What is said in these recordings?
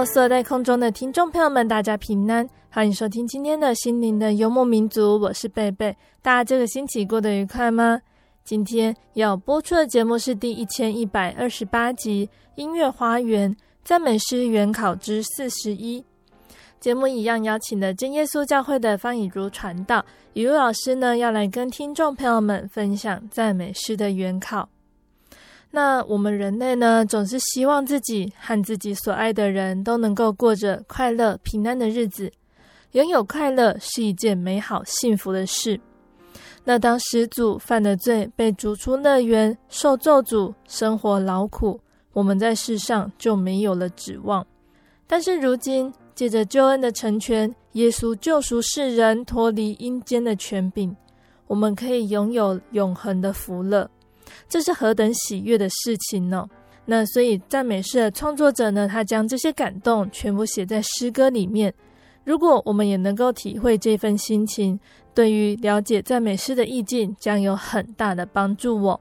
Hello，所有在空中的听众朋友们，大家平安，欢迎收听今天的心灵的幽默民族，我是贝贝。大家这个星期过得愉快吗？今天要播出的节目是第一千一百二十八集《音乐花园赞美诗原考之四十一》。节目一样邀请了真耶稣教会的方以如传道，以如老师呢要来跟听众朋友们分享赞美诗的原考。那我们人类呢，总是希望自己和自己所爱的人都能够过着快乐平安的日子。拥有快乐是一件美好幸福的事。那当始祖犯了罪，被逐出乐园，受咒诅，生活劳苦，我们在世上就没有了指望。但是如今，借着救恩的成全，耶稣救赎世人，脱离阴间的权柄，我们可以拥有永恒的福乐。这是何等喜悦的事情呢？那所以赞美诗的创作者呢，他将这些感动全部写在诗歌里面。如果我们也能够体会这份心情，对于了解赞美诗的意境，将有很大的帮助哦。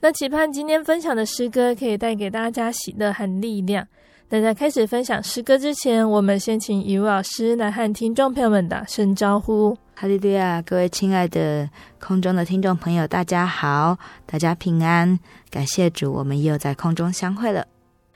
那期盼今天分享的诗歌可以带给大家喜乐和力量。那在开始分享诗歌之前，我们先请以如老师来和听众朋友们打声招呼。哈利路亚！各位亲爱的空中的听众朋友，大家好，大家平安，感谢主，我们又在空中相会了。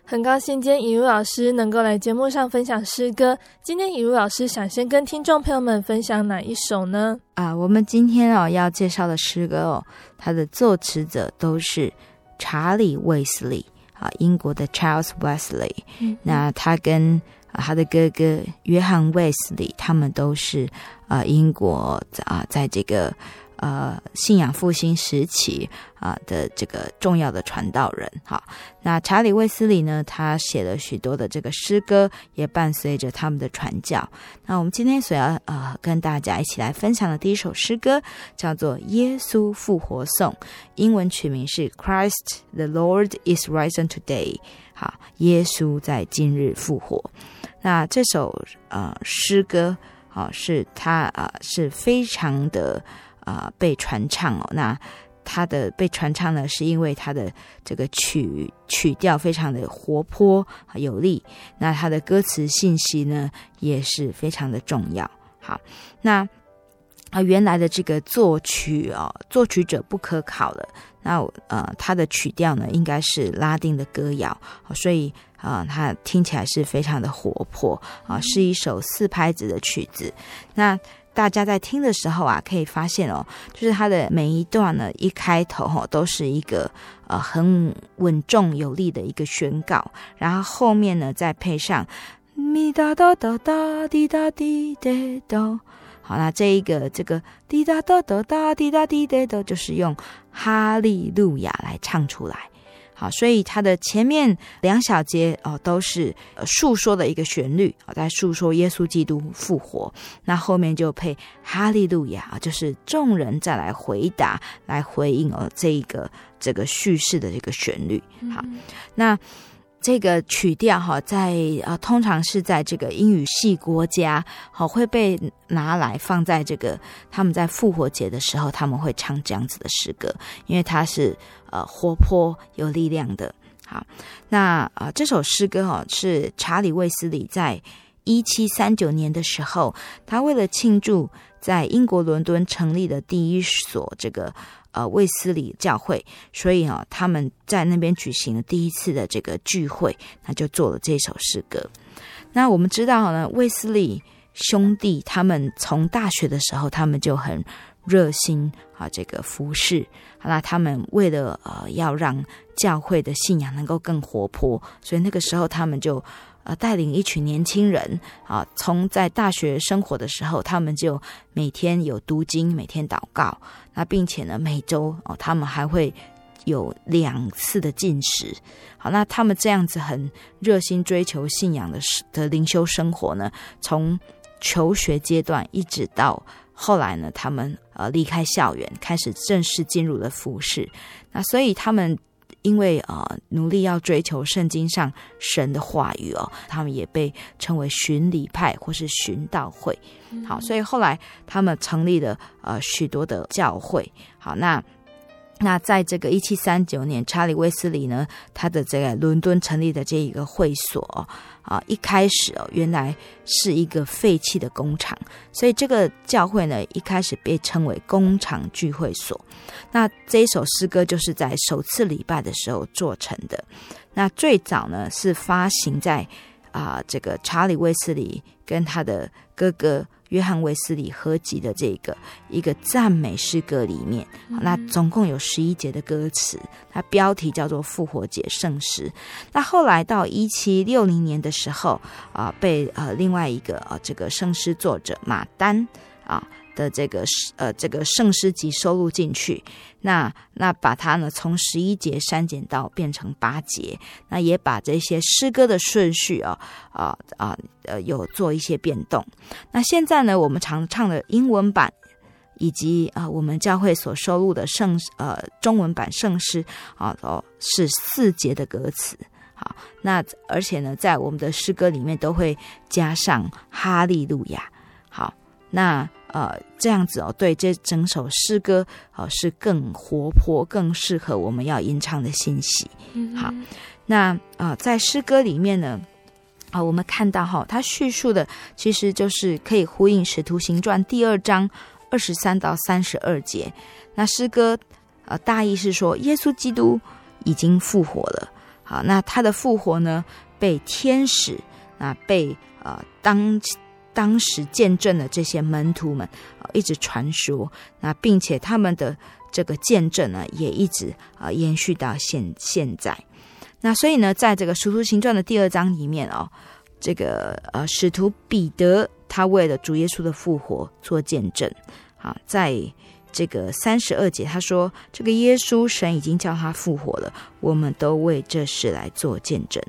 很高兴今天以如老师能够来节目上分享诗歌。今天以如老师想先跟听众朋友们分享哪一首呢？啊，我们今天哦要介绍的诗歌哦，它的作词者都是查理卫斯理啊，英国的 Charles Wesley。嗯，那他跟他的哥哥约翰 Wesley，，他们都是。啊，英国啊，在这个呃信仰复兴时期啊的这个重要的传道人，好，那查理卫斯理呢，他写了许多的这个诗歌，也伴随着他们的传教。那我们今天所要呃跟大家一起来分享的第一首诗歌，叫做《耶稣复活颂》，英文取名是《Christ the Lord is risen today》。好，耶稣在今日复活。那这首呃诗歌。哦，是他啊、是非常的啊、被传唱哦。那他的被传唱呢，是因为他的这个曲曲调非常的活泼有力。那他的歌词信息呢，也是非常的重要。好，那啊原来的这个作曲哦，作曲者不可考了。那呃，他的曲调呢，应该是拉丁的歌谣，所以。啊，它听起来是非常的活泼啊，是一首四拍子的曲子。那大家在听的时候啊，可以发现哦，就是它的每一段呢，一开头哈，都是一个呃很稳重有力的一个宣告，然后后面呢再配上咪哒哒哒哒滴哒滴哒哒。好，那这一个这个滴哒哒哒哒滴哒滴哒哒，就是用哈利路亚来唱出来。好，所以它的前面两小节哦都是诉说的一个旋律啊，在诉说耶稣基督复活。那后面就配哈利路亚啊，就是众人再来回答、来回应哦这一个这个叙事的这个旋律。好，那。这个曲调哈，在啊，通常是在这个英语系国家，好会被拿来放在这个他们在复活节的时候，他们会唱这样子的诗歌，因为它是呃活泼有力量的。好，那、呃，这首诗歌哈是查理卫斯理在一七三九年的时候，他为了庆祝在英国伦敦成立的第一所这个。呃，卫斯理教会，所以啊，他们在那边举行了第一次的这个聚会，那就做了这首诗歌。那我们知道呢，卫斯理兄弟他们从大学的时候，他们就很热心啊，这个服侍。那他们为了呃，要让教会的信仰能够更活泼，所以那个时候他们就。呃，带领一群年轻人啊，从在大学生活的时候，他们就每天有读经，每天祷告。那并且呢，每周哦，他们还会有两次的进食。好，那他们这样子很热心追求信仰的的灵修生活呢，从求学阶段一直到后来呢，他们呃离开校园，开始正式进入了服饰。那所以他们。因为啊、呃，努力要追求圣经上神的话语哦，他们也被称为巡礼派或是循道会。好，所以后来他们成立了呃许多的教会。好，那。那在这个一七三九年，查理卫斯理呢，他的这个伦敦成立的这一个会所啊，一开始哦，原来是一个废弃的工厂，所以这个教会呢，一开始被称为工厂聚会所。那这一首诗歌就是在首次礼拜的时候做成的。那最早呢，是发行在啊这个查理卫斯理跟他的哥哥。约翰卫斯理合集的这个一个赞美诗歌里面，那总共有十一节的歌词，它标题叫做《复活节圣诗》。那后来到一七六零年的时候啊、呃，被呃另外一个呃这个圣诗作者马丹啊。的这个呃，这个圣诗集收录进去，那那把它呢从十一节删减到变成八节，那也把这些诗歌的顺序啊啊啊呃有做一些变动。那现在呢，我们常唱的英文版以及啊、我们教会所收录的圣呃中文版圣诗啊哦是四节的歌词，好，那而且呢在我们的诗歌里面都会加上哈利路亚，好，那。呃，这样子哦，对这整首诗歌哦是更活泼、更适合我们要吟唱的信息。嗯、好，那呃，在诗歌里面呢，啊、呃，我们看到哈、哦，它叙述的其实就是可以呼应《使徒行传》第二章二十三到三十二节。那诗歌呃大意是说，耶稣基督已经复活了。好，那他的复活呢，被天使啊，被呃当。当时见证的这些门徒们啊，一直传说，那并且他们的这个见证呢，也一直啊延续到现现在。那所以呢，在这个《使徒行传》的第二章里面哦，这个呃使徒彼得他为了主耶稣的复活做见证。好，在这个三十二节他说：“这个耶稣神已经叫他复活了，我们都为这事来做见证。”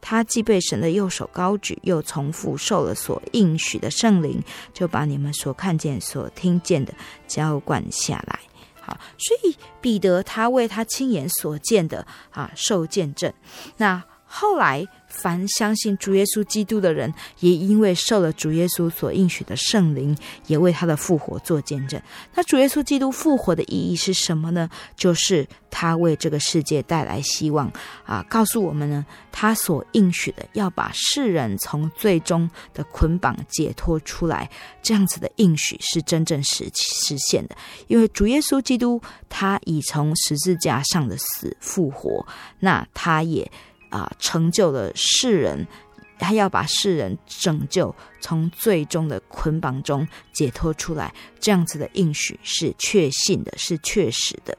他既被神的右手高举，又重复受了所应许的圣灵，就把你们所看见、所听见的浇灌下来。好，所以彼得他为他亲眼所见的啊受见证。那后来。凡相信主耶稣基督的人，也因为受了主耶稣所应许的圣灵，也为他的复活做见证。那主耶稣基督复活的意义是什么呢？就是他为这个世界带来希望啊！告诉我们呢，他所应许的要把世人从最终的捆绑解脱出来，这样子的应许是真正实实现的。因为主耶稣基督他已从十字架上的死复活，那他也。啊，成就了世人，他要把世人拯救，从最终的捆绑中解脱出来，这样子的应许是确信的，是确实的。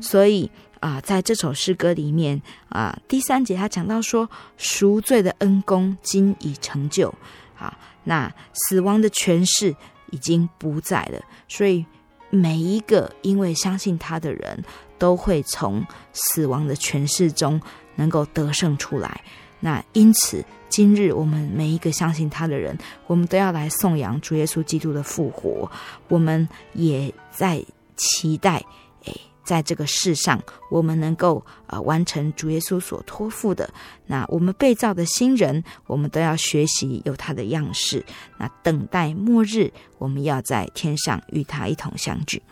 所以啊，在这首诗歌里面啊，第三节他讲到说，赎罪的恩公今已成就，啊，那死亡的权势已经不在了，所以每一个因为相信他的人都会从死亡的权势中能够得胜出来。那因此，今日我们每一个相信他的人，我们都要来颂扬主耶稣基督的复活。我们也在期待，诶，在这个世上，我们能够呃完成主耶稣所托付的。那我们被造的新人，我们都要学习有他的样式。那等待末日，我们要在天上与他一同相聚。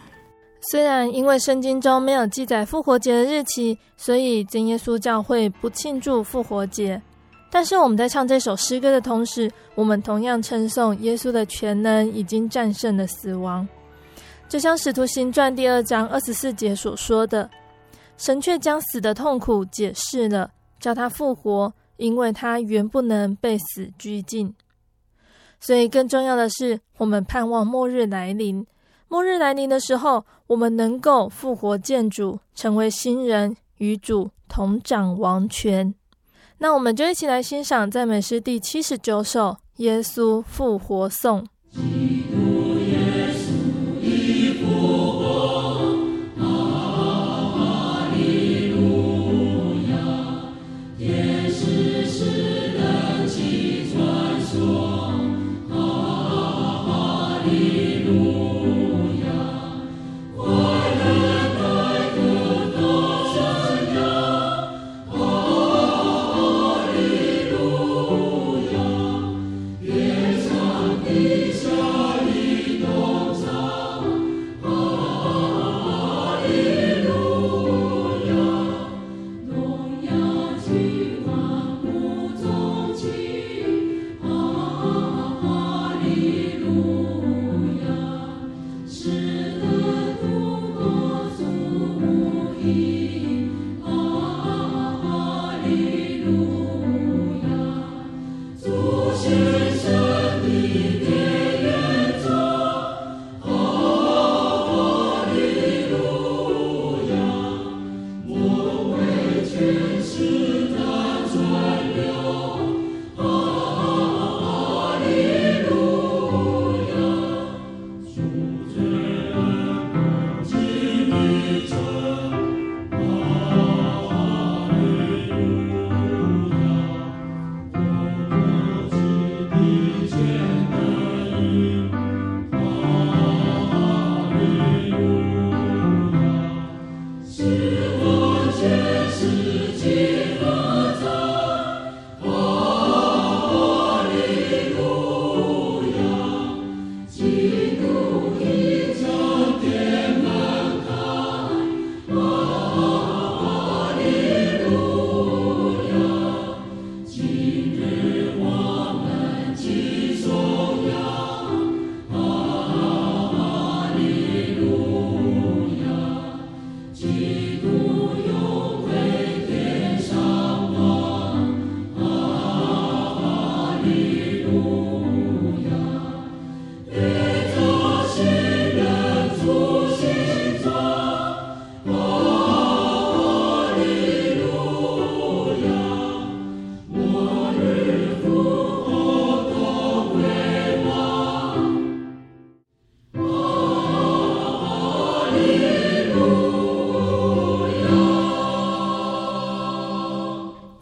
虽然因为圣经中没有记载复活节的日期，所以真耶稣教会不庆祝复活节。但是我们在唱这首诗歌的同时，我们同样称颂耶稣的全能已经战胜了死亡。就像《使徒行传》第二章二十四节所说的：“神却将死的痛苦解释了，叫他复活，因为他原不能被死拘禁。”所以更重要的是，我们盼望末日来临。末日来临的时候，我们能够复活建主，成为新人，与主同掌王权。那我们就一起来欣赏赞美诗第七十九首《耶稣复活颂》。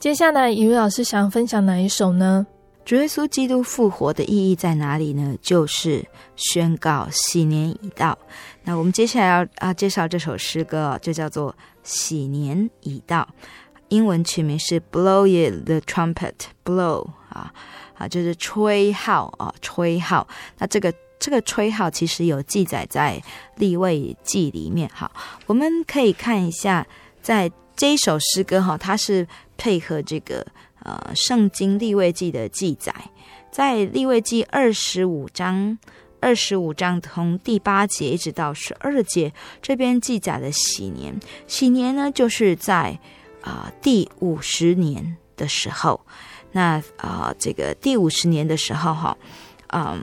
接下来，雨老师想分享哪一首呢？主耶稣基督复活的意义在哪里呢？就是宣告喜年已到。那我们接下来要啊介绍这首诗歌，就叫做《喜年已到》，英文曲名是《Blow ye the trumpet》，Blow 啊啊就是吹号啊吹号。那这个这个吹号其实有记载在立位记里面。好，我们可以看一下，在这一首诗歌哈，它是。配合这个呃圣经利未记的记载，在利未记二十五章二十五章从第八节一直到十二节，这边记载的喜年，喜年呢就是在啊、第五十年的时候，那啊、这个第五十年的时候哈，嗯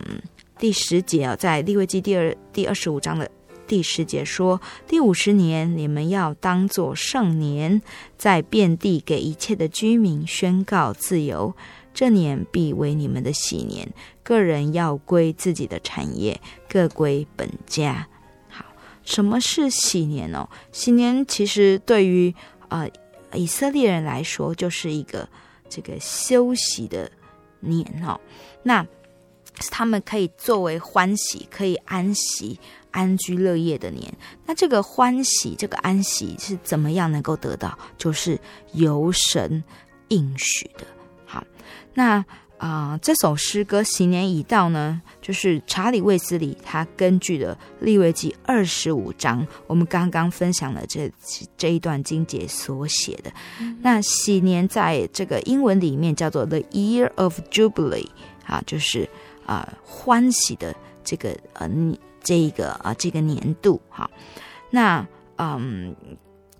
第十节啊，在利未记第二第二十五章的。第十节说：“第五十年，你们要当作圣年，在遍地给一切的居民宣告自由。这年必为你们的喜年，个人要归自己的产业，各归本家。”好，什么是喜年哦？喜年其实对于呃以色列人来说，就是一个这个休息的年哦。那他们可以作为欢喜，可以安息、安居乐业的年。那这个欢喜、这个安息是怎么样能够得到？就是由神应许的。好，那。啊、呃，这首诗歌喜年已到呢，就是查理卫斯理他根据的利未记二十五章，我们刚刚分享了这这一段经节所写的。嗯、那喜年在这个英文里面叫做 The Year of Jubilee 啊，就是啊、呃、欢喜的这个呃这一个啊、这个年度哈。那嗯，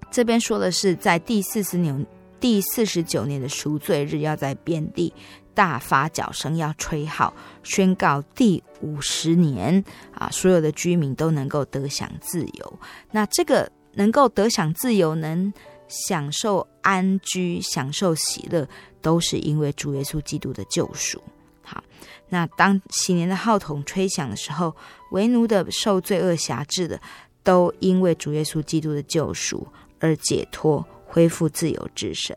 这边说的是在第四十年第四十九年的赎罪日，要在遍地。大发角声，要吹号，宣告第五十年啊，所有的居民都能够得享自由。那这个能够得享自由，能享受安居、享受喜乐，都是因为主耶稣基督的救赎。好，那当喜年的号筒吹响的时候，为奴的、受罪恶辖制的，都因为主耶稣基督的救赎而解脱，恢复自由之身。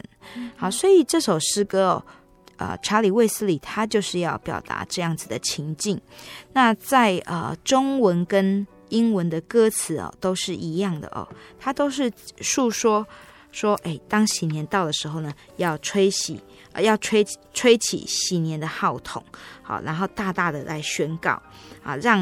好，所以这首诗歌哦。呃，查理·卫斯理他就是要表达这样子的情境。那在呃中文跟英文的歌词哦都是一样的哦，他都是诉说说，哎，当喜年到的时候呢，要吹喜，呃、要吹吹起喜年的号筒，好，然后大大的来宣告啊，让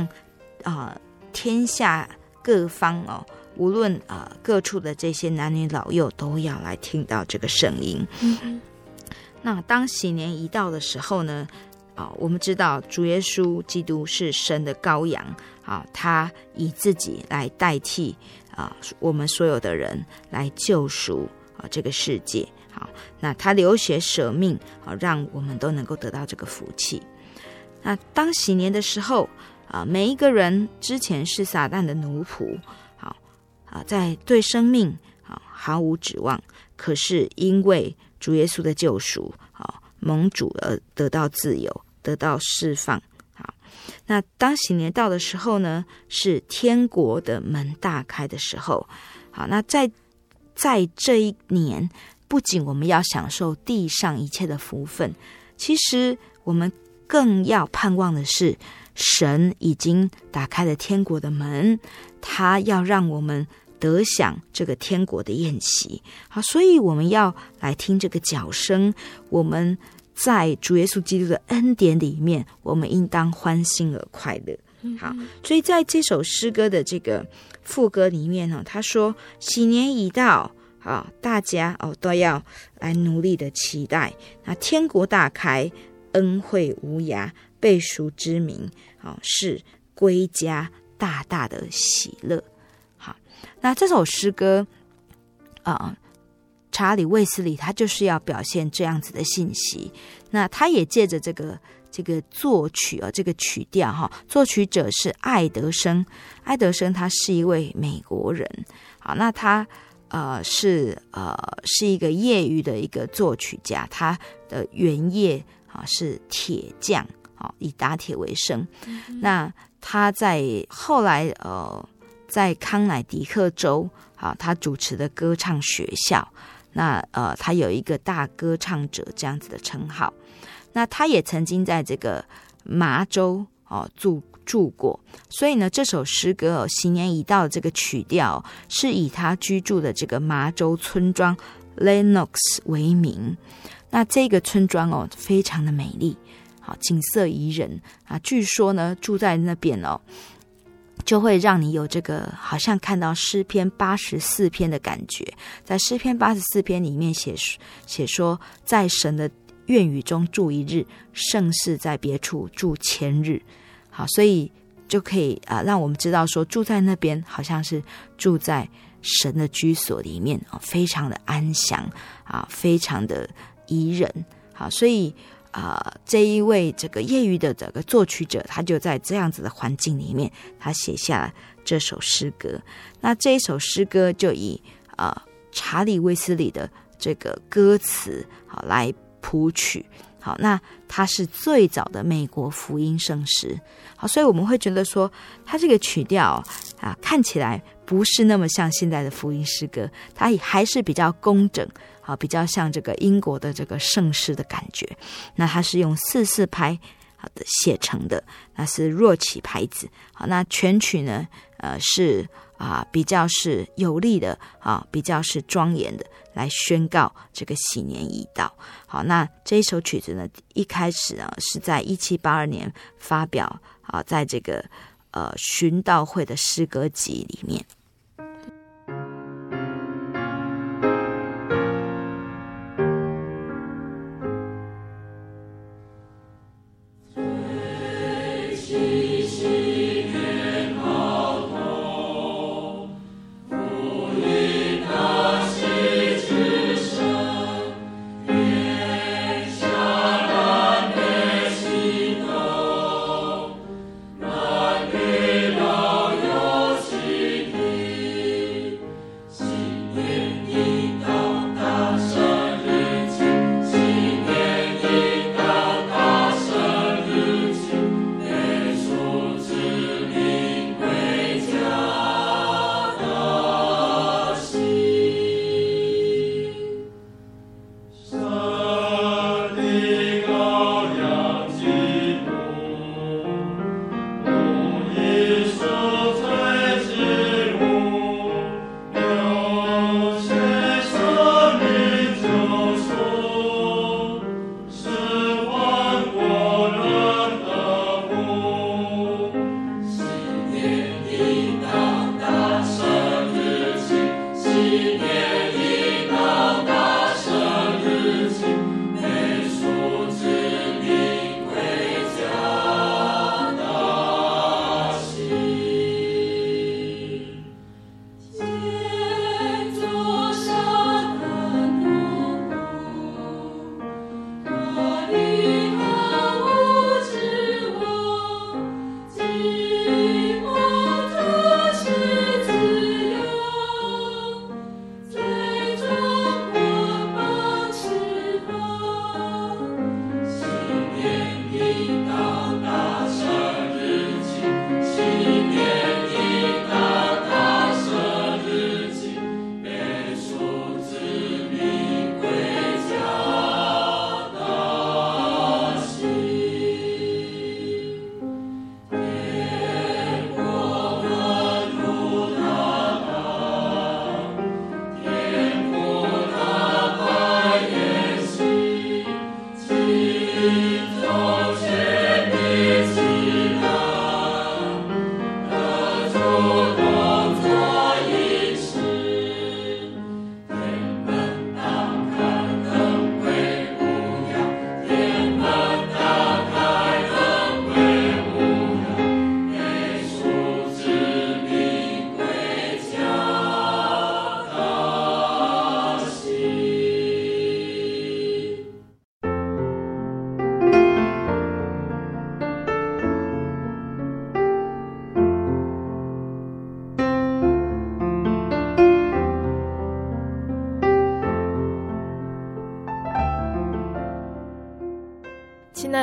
啊、呃、天下各方哦，无论啊、呃、各处的这些男女老幼都要来听到这个声音。嗯那当喜年一到的时候呢，啊，我们知道主耶稣基督是神的羔羊啊，他以自己来代替啊我们所有的人来救赎啊这个世界。好，那他流血舍命啊，让我们都能够得到这个福气。那当喜年的时候啊，每一个人之前是撒旦的奴仆，好啊，在对生命啊毫无指望，可是因为主耶稣的救赎，好蒙主而得到自由，得到释放。好，那当喜年到的时候呢，是天国的门大开的时候。好，那在在这一年，不仅我们要享受地上一切的福分，其实我们更要盼望的是，神已经打开了天国的门，他要让我们。得享这个天国的宴席，好，所以我们要来听这个角声。我们在主耶稣基督的恩典里面，我们应当欢欣而快乐。好，所以在这首诗歌的这个副歌里面呢，他说：“喜年已到，啊，大家哦都要来努力的期待。那天国大开，恩惠无涯，被赎之名，啊，是归家大大的喜乐。”好那这首诗歌，啊、查理卫斯理他就是要表现这样子的信息。那他也借着这个这个作曲啊，这个曲调哈，作曲者是爱德生，爱德生他是一位美国人。好，那他呃是呃是一个业余的一个作曲家，他的原业啊是铁匠啊，以打铁为生。嗯、那他在后来呃。在康乃狄克州，啊，他主持的歌唱学校，那呃，他有一个大歌唱者这样子的称号。那他也曾经在这个麻州哦住住过，所以呢，这首诗歌哦，新年已到的这个曲调是以他居住的这个麻州村庄 Lennox 为名。那这个村庄哦，非常的美丽，好，景色宜人啊。据说呢，住在那边哦。就会让你有这个好像看到诗篇八十四篇的感觉，在诗篇八十四篇里面写写说，在神的愿语中住一日，胜似在别处住千日。好，所以就可以啊，让我们知道说，住在那边好像是住在神的居所里面啊，非常的安详啊，非常的宜人。好，所以。啊、这一位这个业余的这个作曲者，他就在这样子的环境里面，他写下了这首诗歌。那这一首诗歌就以啊、查理卫斯里的这个歌词好来谱曲。好，那他是最早的美国福音圣诗。好，所以我们会觉得说，他这个曲调啊看起来不是那么像现在的福音诗歌，它还是比较工整，好，比较像这个英国的这个圣诗的感觉。那它是用四四拍好的写成的，那是弱起拍子。好，那全曲呢，呃，是啊，比较是有力的啊，比较是庄严的，来宣告这个喜年已到。好，那这一首曲子呢，一开始啊，是在一七八二年发表啊，在这个。呃，寻道会的诗歌集里面。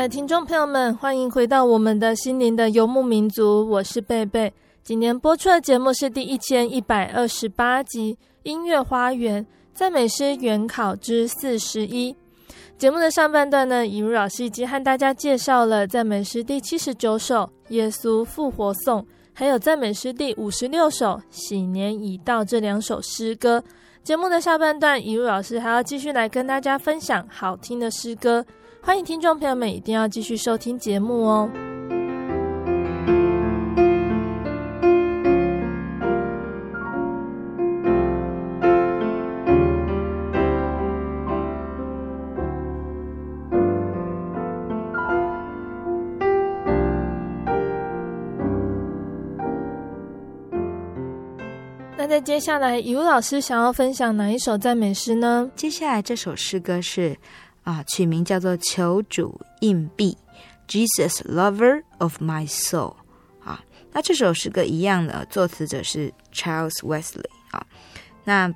听众朋友们，欢迎回到我们的心灵的游牧民族，我是贝贝。今年播出的节目是第一千一百二十八集《音乐花园赞美诗原考之四十一》。节目的上半段呢，以如老师已经和大家介绍了赞美诗第七十九首《耶稣复活颂》，还有赞美诗第五十六首《喜年已到》这两首诗歌。节目的下半段，以如老师还要继续来跟大家分享好听的诗歌。欢迎听众朋友们，一定要继续收听节目哦。那在接下来，以如老师想要分享哪一首赞美诗呢？接下来这首诗歌是。啊，取名叫做“求主硬币 ”，Jesus Lover of My Soul。啊，那这首诗歌一样的作词者是 Charles Wesley。啊，那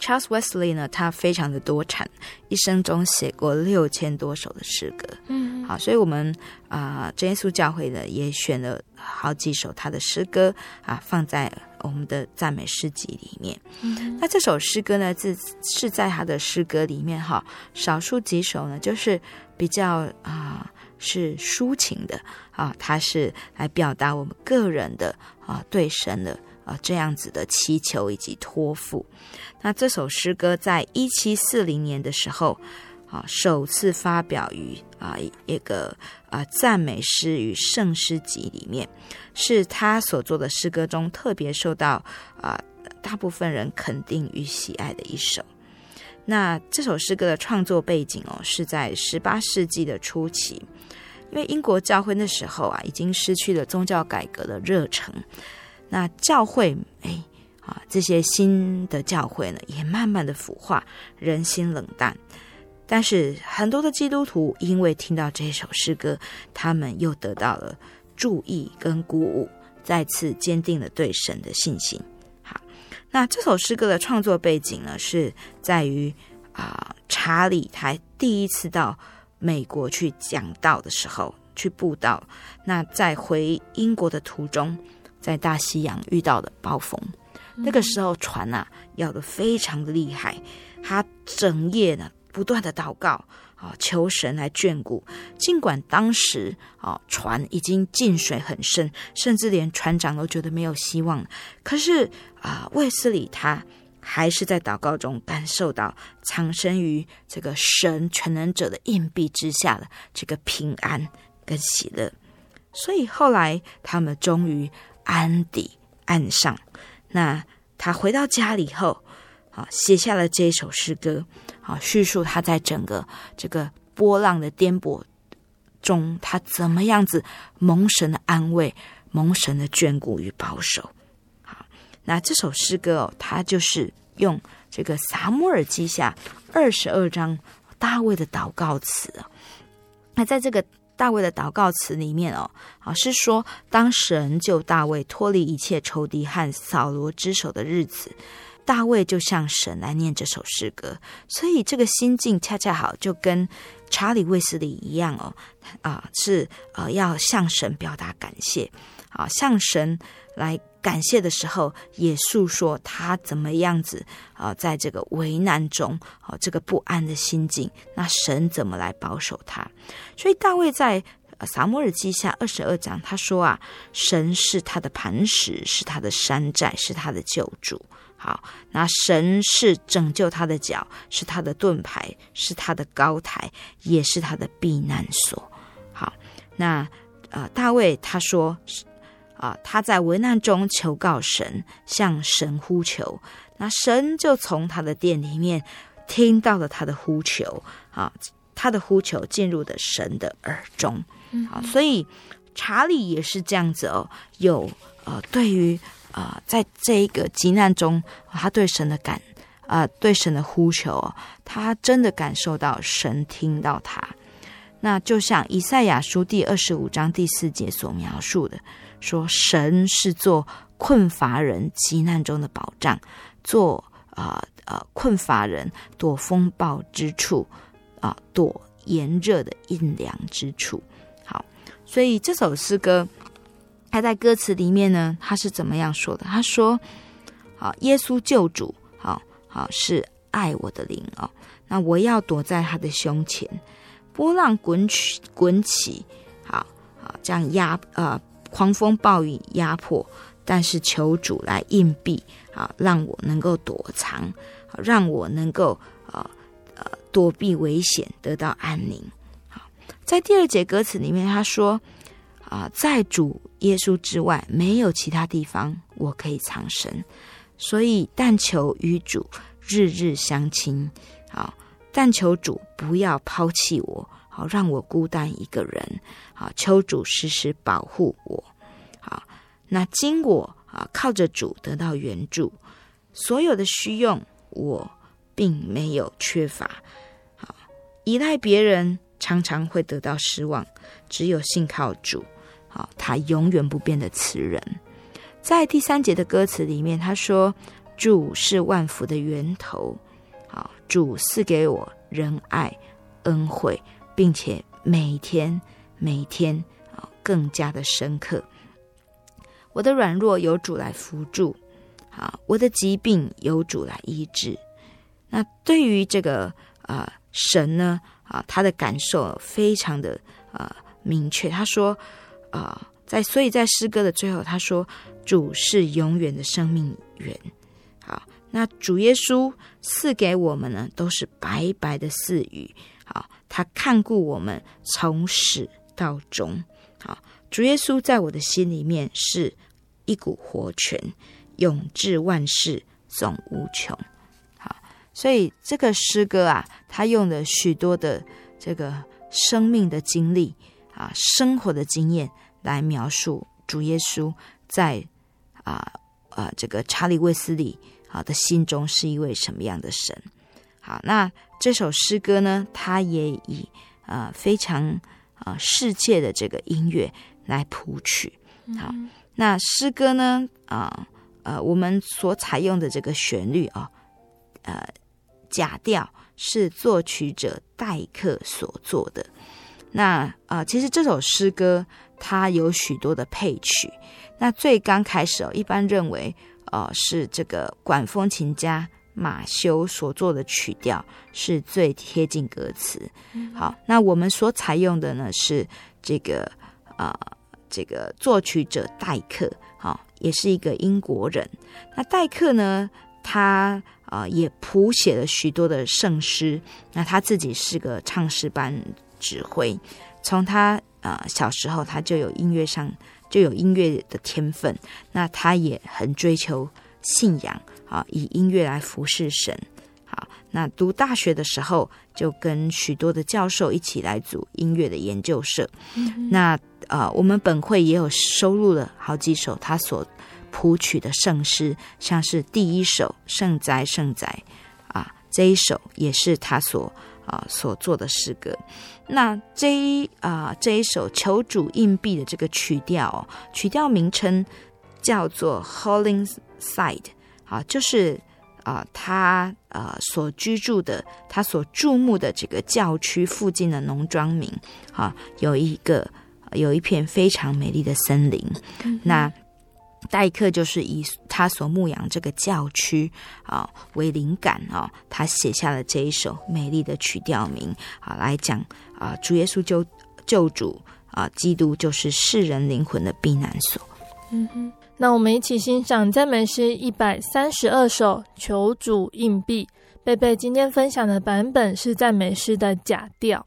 Charles Wesley 呢，他非常的多产，一生中写过六千多首的诗歌。嗯，好，所以我们啊，真耶稣教会呢也选了好几首他的诗歌啊，放在我们的赞美诗集里面。嗯、那这首诗歌呢，是是在他的诗歌里面哈，少数几首呢，就是比较啊、呃、是抒情的啊，它是来表达我们个人的啊对神的啊这样子的祈求以及托付。那这首诗歌在一七四零年的时候。啊，首次发表于啊一个啊赞美诗与圣诗集里面，是他所做的诗歌中特别受到啊大部分人肯定与喜爱的一首。那这首诗歌的创作背景哦，是在十八世纪的初期，因为英国教会那时候啊已经失去了宗教改革的热忱，那教会哎啊这些新的教会呢也慢慢的腐化，人心冷淡。但是很多的基督徒因为听到这首诗歌，他们又得到了注意跟鼓舞，再次坚定了对神的信心。好，那这首诗歌的创作背景呢，是在于啊、呃，查理他第一次到美国去讲道的时候，去布道。那在回英国的途中，在大西洋遇到了暴风，那个时候船、啊、摇得非常的厉害，他整夜呢。不断的祷告啊，求神来眷顾。尽管当时啊，船已经进水很深，甚至连船长都觉得没有希望。可是啊，卫斯理他还是在祷告中感受到藏身于这个神全能者的荫庇之下的这个平安跟喜乐。所以后来他们终于安抵岸上。那他回到家里后。啊，写下了这一首诗歌，啊，叙述他在整个这个波浪的颠簸中，他怎么样子蒙神的安慰，蒙神的眷顾与保守。好，那这首诗歌哦，它就是用这个撒母耳记下二十二章大卫的祷告词。那在这个大卫的祷告词里面哦，啊，是说当神救大卫脱离一切仇敌和扫罗之手的日子。大卫就向神来念这首诗歌，所以这个心境恰恰好就跟查理卫斯理一样哦，啊，是呃要向神表达感谢，啊，向神来感谢的时候，也诉说他怎么样子啊，在这个危难中啊，这个不安的心境，那神怎么来保守他？所以大卫在撒母耳记下二十二章，他说啊，神是他的磐石，是他的山寨，是他的救主。好，那神是拯救他的脚，是他的盾牌，是他的高台，也是他的避难所。好，那呃，大卫他说，啊、呃，他在危难中求告神，向神呼求，那神就从他的殿里面听到了他的呼求，啊，他的呼求进入了神的耳中。好，所以查理也是这样子哦，有呃，对于。啊、在这一个急难中，他对神的感，啊、对神的呼求，他真的感受到神听到他。那就像以赛亚书第二十五章第四节所描述的，说神是做困乏人急难中的保障，做啊呃，呃困乏人躲风暴之处，啊、躲炎热的阴凉之处。好，所以这首诗歌。他在歌词里面呢，他是怎么样说的？他说：“好，耶稣救主，好好是爱我的灵哦。那我要躲在他的胸前，波浪滚起，滚起，好好这样压呃，狂风暴雨压迫，但是求主来荫庇啊，让我能够躲藏，好让我能够呃呃躲避危险，得到安宁。好，在第二节歌词里面，他说。”啊，在主耶稣之外，没有其他地方我可以藏身，所以但求与主日日相亲。好，但求主不要抛弃我，好让我孤单一个人。好，求主时时保护我。好，那经我啊，靠着主得到援助，所有的需用我并没有缺乏。好，依赖别人常常会得到失望，只有信靠主。好，他永远不变的慈人，在第三节的歌词里面，他说：“主是万福的源头，好，主赐给我仁爱恩惠，并且每天每天啊更加的深刻。我的软弱由主来扶助，啊，我的疾病由主来医治。那对于这个啊、神呢啊，他的感受非常的啊、明确。他说啊、在所以在诗歌的最后，他说主是永远的生命源。好，那主耶稣赐给我们呢，都是白白的赐予。好，他看顾我们从始到终。好，主耶稣在我的心里面是一股活泉，永治万世，总无穷。好，所以这个诗歌啊，他用了许多的这个生命的经历啊，生活的经验来描述主耶稣在啊啊这个查理卫斯理啊的心中是一位什么样的神。好，那这首诗歌呢，它也以啊、呃、非常啊、呃、世界的这个音乐来谱曲。好，嗯、那诗歌呢，啊呃，呃我们所采用的这个旋律啊，呃假调是作曲者戴克所做的。那啊、呃，其实这首诗歌它有许多的配曲。那最刚开始哦，一般认为哦、呃、是这个管风琴家。马修所做的曲调是最贴近歌词。好，那我们所采用的呢是这个啊、呃，这个作曲者戴克，好，也是一个英国人。那戴克呢，他啊、呃、也谱写了许多的圣诗。那他自己是个唱诗班指挥，从他啊、呃、小时候他就有音乐上就有音乐的天分。那他也很追求信仰。啊，以音乐来服侍神。好，那读大学的时候，就跟许多的教授一起来组音乐的研究社。嗯、那呃，我们本会也有收录了好几首他所谱曲的圣诗，像是第一首《圣哉圣哉》啊，这一首也是他所啊所做的诗歌。那这一啊这一首求主硬币的这个曲调，哦，曲调名称叫做 Hollingside。啊，就是啊、呃，他呃所居住的，他所注目的这个教区附近的农庄民，啊，有一个有一片非常美丽的森林。嗯、那戴克就是以他所牧养这个教区啊为灵感啊，他写下了这一首美丽的曲调名啊，来讲啊，主耶稣救救主啊，基督就是世人灵魂的避难所。嗯哼。那我们一起欣赏赞美诗一百三十二首，求主应庇。贝贝今天分享的版本是赞美诗的假调。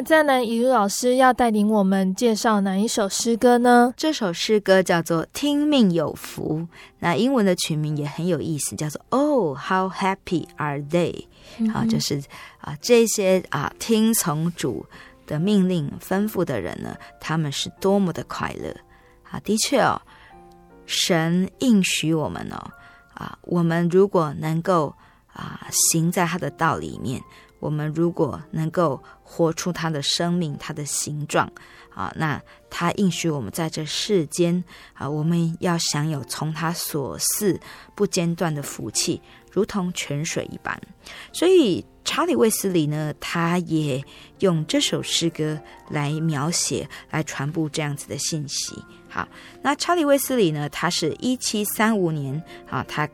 那再来，以如老师要带领我们介绍哪一首诗歌呢？这首诗歌叫做《听命有福》，那英文的曲名也很有意思，叫做 “Oh, how happy are they？” 啊，就是啊，这些啊听从主的命令吩咐的人呢，他们是多么的快乐啊！的确哦，神应许我们哦，啊，我们如果能够啊行在他的道里面。我们如果能够活出他的生命，他的形状啊，那他应许我们在这世间啊，我们要享有从他所赐不间断的福气，如同泉水一般。所以查理·卫斯理呢，他也用这首诗歌来描写、来传播这样子的信息。好，那查理·卫斯理呢，他是一七三五年啊，他。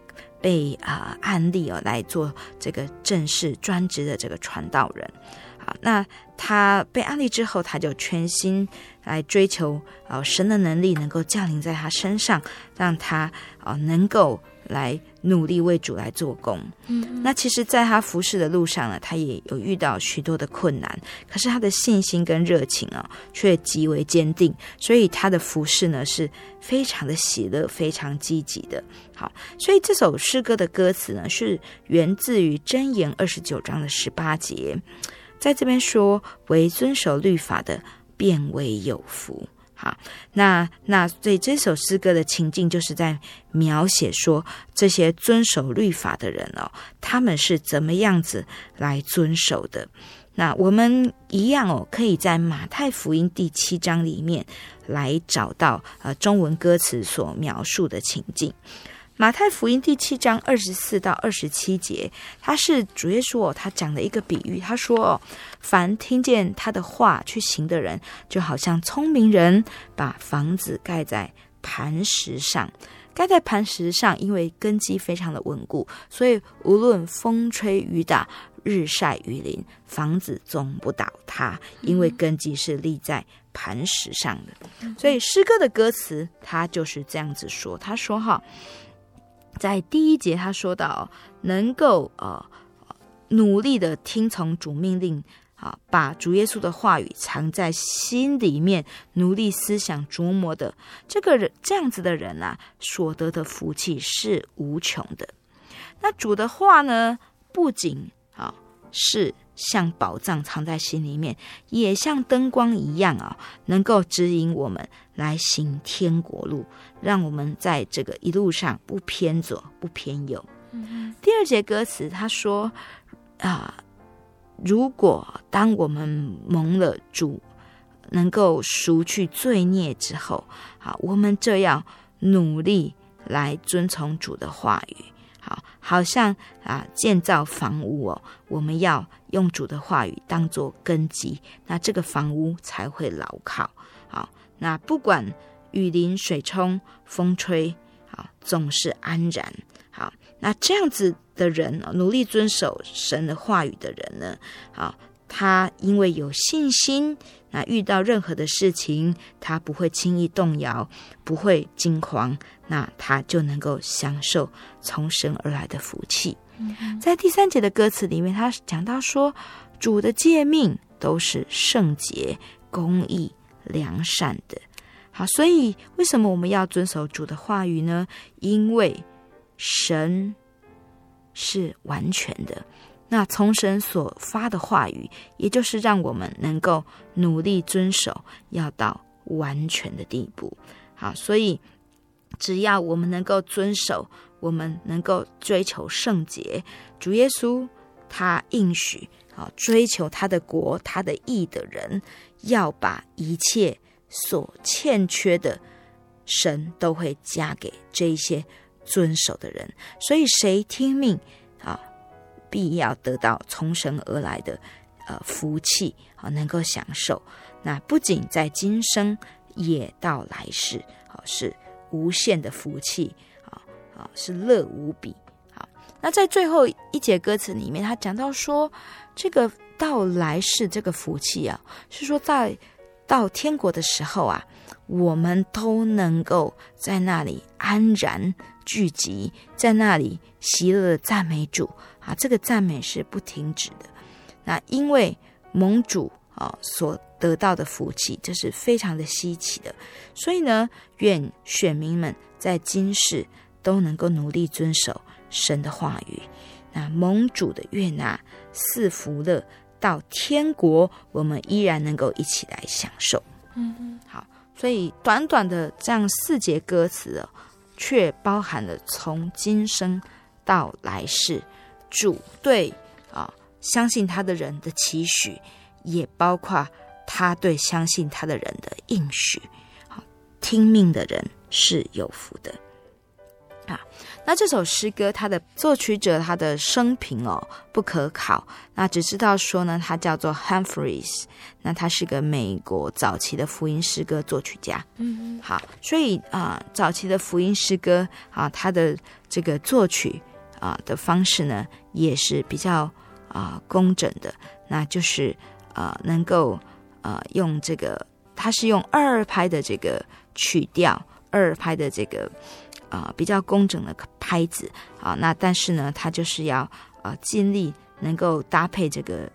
被啊、呃、按立哦来做这个正式专职的这个传道人，好，那他被安利之后，他就全心来追求啊、神的能力能够降临在他身上，让他啊、能够。来努力为主来做工。嗯，那其实，在他服侍的路上呢，他也有遇到许多的困难，可是他的信心跟热情啊，却极为坚定，所以他的服侍呢是非常的喜乐，非常积极的。好，所以这首诗歌的歌词呢，是源自于箴言二十九章的十八节，在这边说：“为遵守律法的，变为有福。”好，那那所以这首诗歌的情境就是在描写说，这些遵守律法的人哦，他们是怎么样子来遵守的？那我们一样哦，可以在马太福音第七章里面来找到呃中文歌词所描述的情境。马太福音第七章二十四到二十七节，他是主耶稣，他讲了一个比喻，他说哦：“凡听见他的话去行的人，就好像聪明人把房子盖在磐石上。盖在磐石上，因为根基非常的稳固，所以无论风吹雨打、日晒雨淋，房子总不倒塌，因为根基是立在磐石上的。所以诗歌的歌词，他就是这样子说：他说哈。”在第一节，他说到能够呃努力的听从主命令啊，把主耶稣的话语藏在心里面，努力思想琢磨的这个人，这样子的人啊，所得的福气是无穷的。那主的话呢，不仅啊是。像宝藏藏在心里面，也像灯光一样啊，能够指引我们来行天国路，让我们在这个一路上不偏左不偏右。嗯、第二节歌词他说啊，如果当我们蒙了主，能够赎去罪孽之后，啊，我们就要努力来遵从主的话语。好，好像啊，建造房屋哦，我们要用主的话语当做根基，那这个房屋才会牢靠。好，那不管雨淋、水冲、风吹，好，总是安然。好，那这样子的人，努力遵守神的话语的人呢，好。他因为有信心，那遇到任何的事情，他不会轻易动摇，不会惊慌，那他就能够享受从神而来的福气。嗯、在第三节的歌词里面，他讲到说，主的诫命都是圣洁、公义、良善的。好，所以为什么我们要遵守主的话语呢？因为神是完全的。那从神所发的话语，也就是让我们能够努力遵守，要到完全的地步。好，所以只要我们能够遵守，我们能够追求圣洁，主耶稣他应许，好，追求他的国、他的义的人，要把一切所欠缺的，神都会加给这一些遵守的人。所以谁听命？必要得到从神而来的呃福气啊，能够享受。那不仅在今生，也到来世啊，是无限的福气啊啊，是乐无比。好，那在最后一节歌词里面，他讲到说，这个到来世这个福气啊，是说在到天国的时候啊，我们都能够在那里安然聚集，在那里喜乐的赞美主。啊，这个赞美是不停止的。那因为盟主啊所得到的福气，这是非常的稀奇的。所以呢，愿选民们在今世都能够努力遵守神的话语。那盟主的悦纳赐福乐，到天国，我们依然能够一起来享受。嗯嗯，好，所以短短的这样四节歌词哦，却包含了从今生到来世，主对啊相信他的人的期许，也包括他对相信他的人的应许。好，听命的人是有福的。啊，那这首诗歌，它的作曲者他的生平哦不可考，那只知道说呢，他叫做 Humphreys，那他是个美国早期的福音诗歌作曲家。嗯，好，所以啊、呃，早期的福音诗歌啊，他的这个作曲啊的方式呢，也是比较啊工整的，那就是啊能够啊用这个，它是用二拍的这个曲调，二拍的这个。啊、比较工整的拍子啊，那但是呢，它就是要啊、尽力能够搭配这个，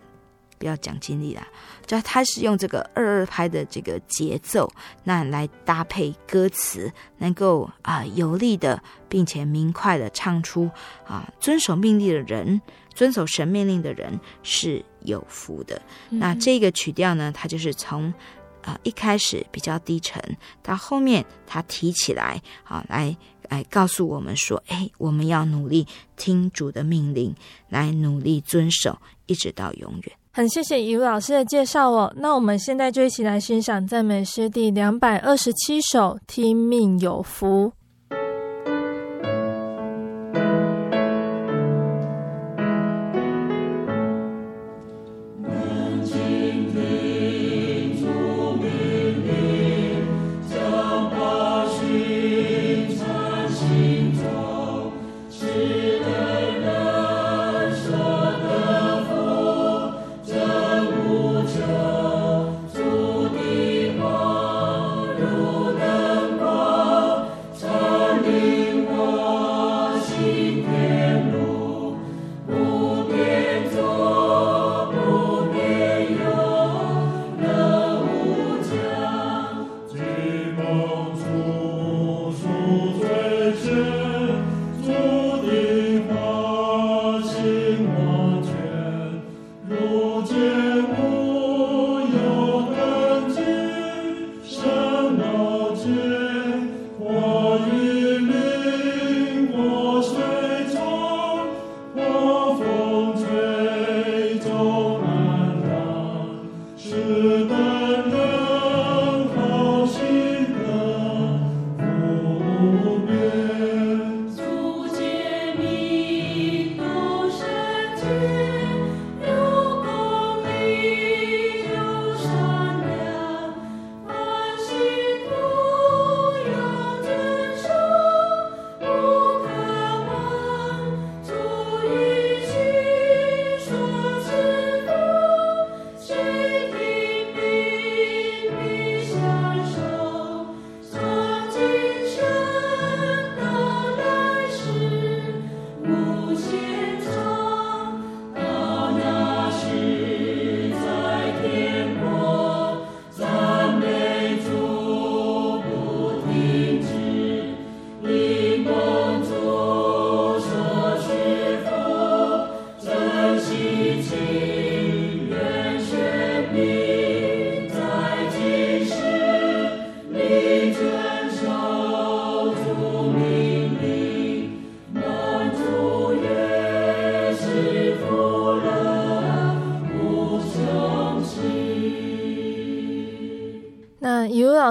不要讲经历啦，就它是用这个二二拍的这个节奏，那来搭配歌词，能够啊、呃、有力的，并且明快的唱出啊，遵守命令的人，遵守神命令的人是有福的。嗯、那这个曲调呢，它就是从。啊、呃，一开始比较低沉，到后面他提起来，啊，来来告诉我们说，哎，我们要努力听主的命令，来努力遵守，一直到永远。很谢谢以如老师的介绍哦。那我们现在就一起来欣赏赞美诗第两百二十七首《听命有福》。Oh,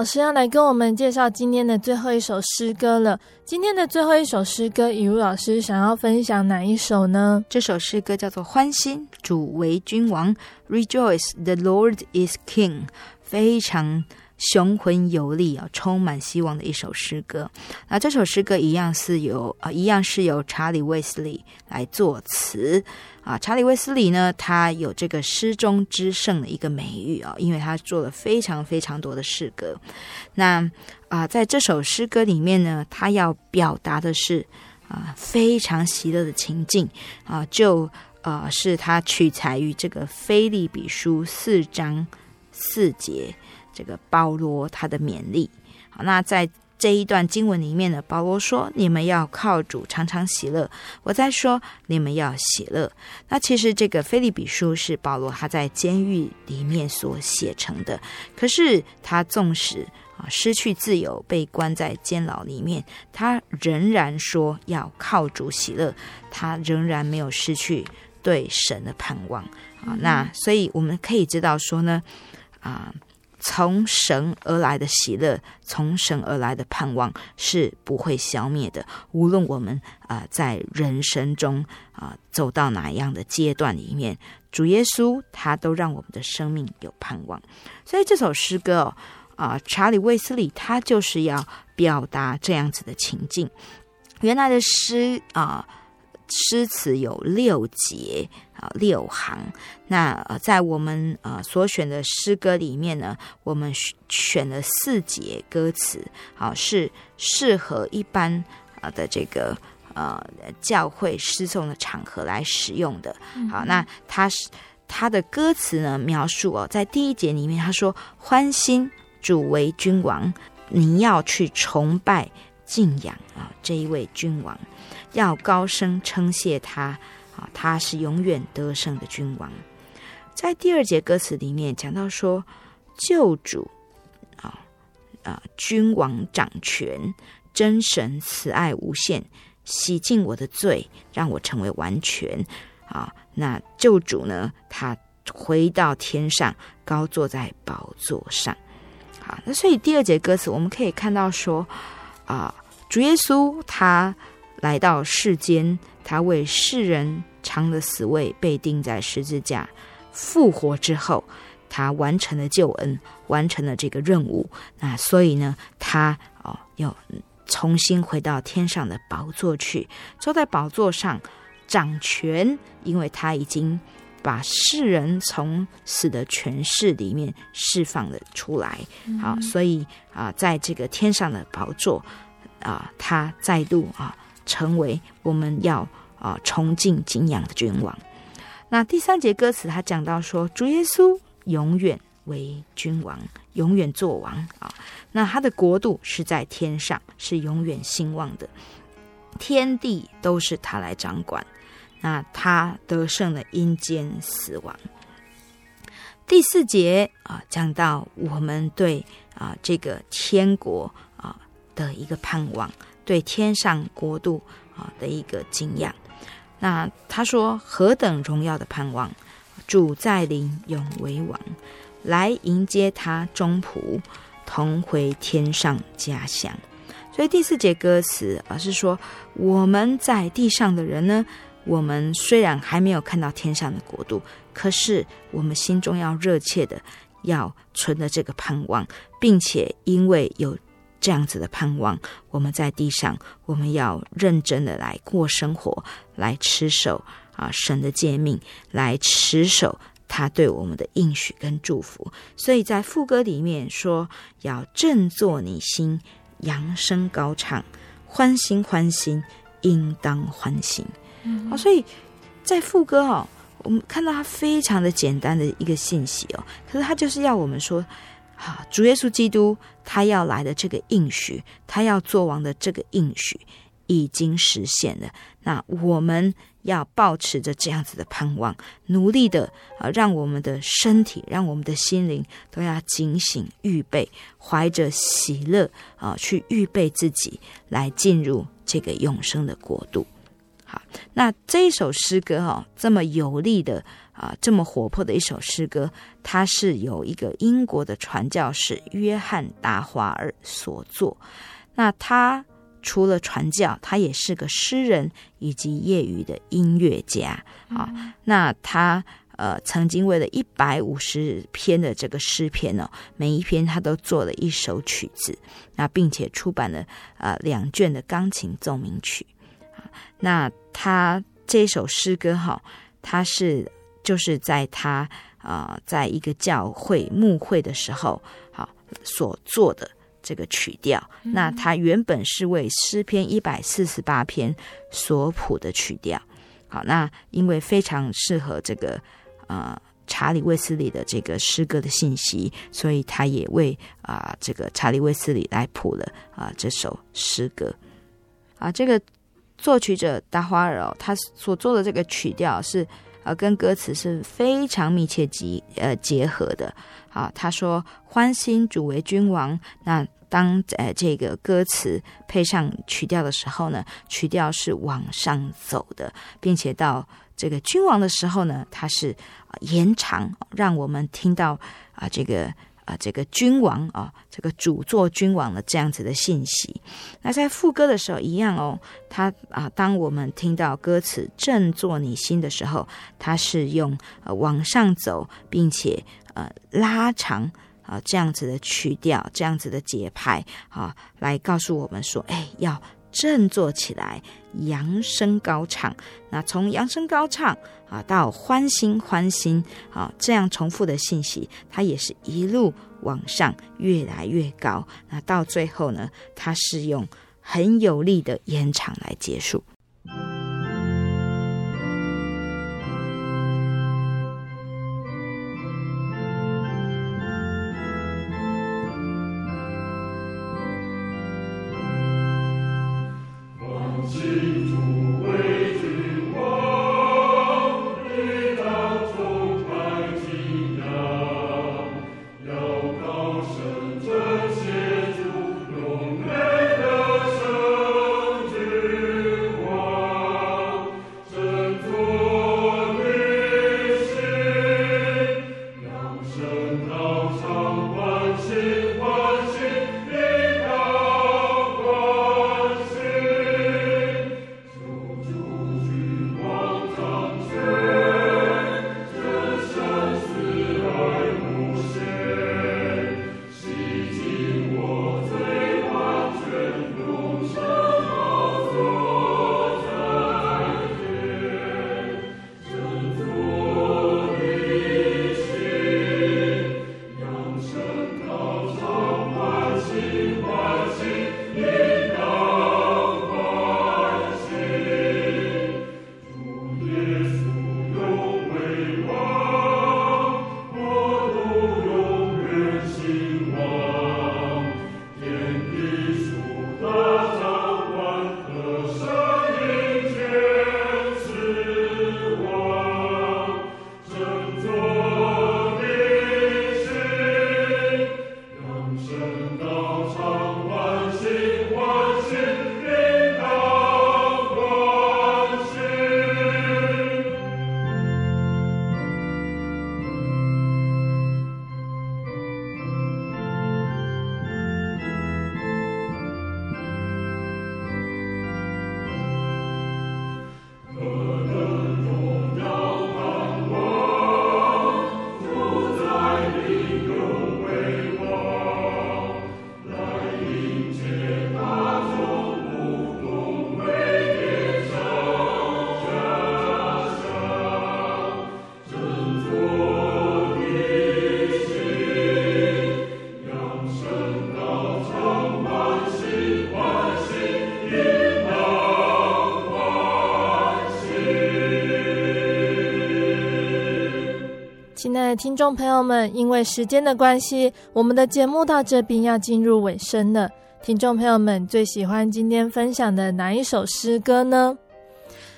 老师要来跟我们介绍今天的最后一首诗歌了。今天的最后一首诗歌，雨露老师想要分享哪一首呢？这首诗歌叫做《欢欣，主为君王》，Rejoice, the Lord is King，非常雄浑有力啊，充满希望的一首诗歌。那这首诗歌一样是由啊，一样是由查理·卫斯理来作词。啊，查理·卫斯理呢，他有这个诗中之圣的一个美誉啊，因为他做了非常非常多的诗歌。那啊，在这首诗歌里面呢，他要表达的是啊非常喜乐的情境啊，就啊是他取材于这个腓立比书四章四节，这个保罗他的勉励。好，那在这一段经文里面呢，保罗说：“你们要靠主常常喜乐。”我在说：“你们要喜乐。”那其实这个腓立比书是保罗他在监狱里面所写成的。可是他纵使啊失去自由，被关在监牢里面，他仍然说要靠主喜乐。他仍然没有失去对神的盼望啊。那所以我们可以知道说呢，啊。从神而来的喜乐，从神而来的盼望是不会消灭的。无论我们啊、在人生中啊、走到哪样的阶段里面，主耶稣他都让我们的生命有盼望。所以这首诗歌哦，啊、查理卫斯理他就是要表达这样子的情境。原来的诗啊。诗词有六节啊，六行。那呃，在我们呃所选的诗歌里面呢，我们选了四节歌词，好，是适合一般啊的这个呃教会诗颂的场合来使用的。好，那他是他的歌词呢，描述哦，在第一节里面他说：“欢欣主为君王，你要去崇拜敬仰啊这一位君王。”要高声称谢他啊，他是永远得胜的君王。在第二节歌词里面讲到说，救主啊啊，君王掌权，真神慈爱无限，洗净我的罪，让我成为完全啊。那救主呢，他回到天上，高坐在宝座上。好，那所以第二节歌词我们可以看到说啊，主耶稣他。来到世间，他为世人尝了死味，被钉在十字架，复活之后，他完成了救恩，完成了这个任务。那所以呢，他哦要重新回到天上的宝座去，坐在宝座上掌权，因为他已经把世人从死的权势里面释放了出来。好，所以啊，在这个天上的宝座啊，他再度啊。成为我们要啊崇敬敬仰的君王。那第三节歌词，他讲到说，主耶稣永远为君王，永远作王啊。那他的国度是在天上，是永远兴旺的，天地都是他来掌管。那他得胜了阴间死亡。第四节啊，讲到我们对啊这个天国啊的一个盼望。对天上国度啊的一个敬仰，那他说何等荣耀的盼望，主在临永为王，来迎接他忠仆，同回天上家乡。所以第四节歌词而是说我们在地上的人呢，我们虽然还没有看到天上的国度，可是我们心中要热切的要存着这个盼望，并且因为有。这样子的盼望，我们在地上，我们要认真的来过生活，来持守啊神的诫命，来持守他对我们的应许跟祝福。所以在副歌里面说，要振作你心，扬声高唱，欢心欢心，应当欢欣。嗯、哦，所以在副歌哦，我们看到它非常的简单的一个信息哦，可是它就是要我们说。啊，主耶稣基督他要来的这个应许，他要做王的这个应许已经实现了。那我们要抱持着这样子的盼望，努力的啊，让我们的身体，让我们的心灵都要警醒预备，怀着喜乐啊，去预备自己来进入这个永生的国度。好，那这一首诗歌哈，这么有力的。啊，这么活泼的一首诗歌，它是由一个英国的传教士约翰达华尔所作。那他除了传教，他也是个诗人以及业余的音乐家。啊，嗯、那他呃曾经为了一百五十篇的这个诗篇呢，每一篇他都做了一首曲子，那并且出版了呃两卷的钢琴奏鸣曲。啊，那他这首诗歌哈，他是。就是在他啊、呃，在一个教会牧会的时候，好所做的这个曲调。嗯、那他原本是为诗篇一百四十八篇所谱的曲调。好，那因为非常适合这个啊、呃、查理·卫斯理的这个诗歌的信息，所以他也为啊、呃、这个查理·卫斯理来谱了啊、呃、这首诗歌啊。这个作曲者达华尔哦，他所做的这个曲调是呃跟歌词是非常密切结呃结合的啊。他说：“欢欣主为君王。”那当呃这个歌词配上曲调的时候呢，曲调是往上走的，并且到。这个君王的时候呢，它是延长，让我们听到啊，这个啊，这个君王啊，这个主作君王的这样子的信息。那在副歌的时候一样哦，它啊，当我们听到歌词振作你心的时候，它是用呃往上走，并且呃拉长啊这样子的曲调，这样子的节拍啊，来告诉我们说，哎，要。振作起来，扬声高唱。那从扬声高唱啊，到欢欣欢欣啊，这样重复的信息，它也是一路往上，越来越高。那到最后呢，它是用很有力的延长来结束。听众朋友们，因为时间的关系，我们的节目到这边要进入尾声了。听众朋友们最喜欢今天分享的哪一首诗歌呢？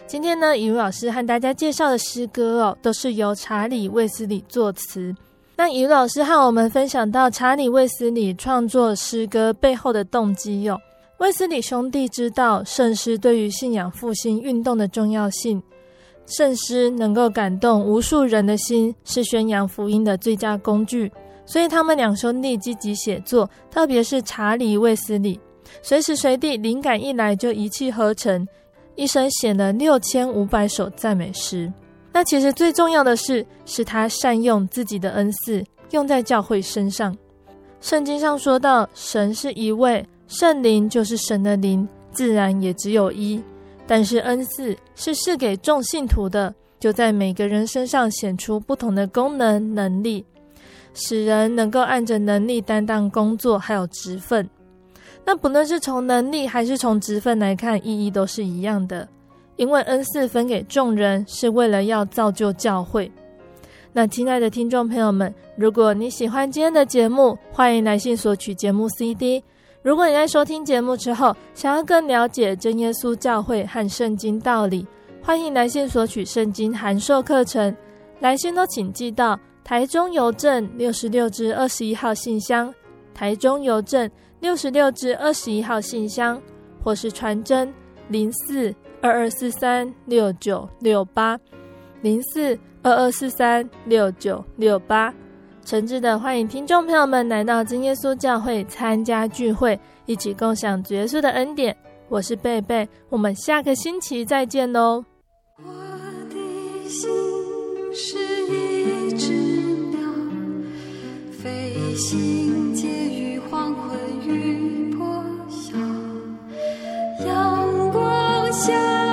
今天呢，以如老师和大家介绍的诗歌哦，都是由查理·卫斯理作词。那以如老师和我们分享到查理·卫斯理创作诗歌背后的动机哟。卫斯理兄弟知道圣诗对于信仰复兴运动的重要性。圣诗能够感动无数人的心，是宣扬福音的最佳工具。所以他们两兄弟积极写作，特别是查理·卫斯理，随时随地灵感一来就一气呵成，一生写了六千五百首赞美诗。那其实最重要的是，是他善用自己的恩赐，用在教会身上。圣经上说到，神是一位，圣灵就是神的灵，自然也只有一。但是恩赐是赐给众信徒的，就在每个人身上显出不同的功能能力，使人能够按着能力担当工作，还有职分。那不论是从能力还是从职分来看，意义都是一样的。因为恩赐分给众人，是为了要造就教会。那亲爱的听众朋友们，如果你喜欢今天的节目，欢迎来信索取节目 CD。如果你在收听节目之后，想要更了解真耶稣教会和圣经道理，欢迎来信索取圣经函授课程。来信都请寄到台中邮政六十六至二十一号信箱，台中邮政六十六至二十一号信箱，或是传真零四二二四三六九六八零四二二四三六九六八。诚挚的欢迎听众朋友们来到真耶稣教会参加聚会，一起共享主耶稣的恩典。我是贝贝，我们下个星期再见喽。我的心是一只鸟，飞行介于黄昏与破晓，阳光下。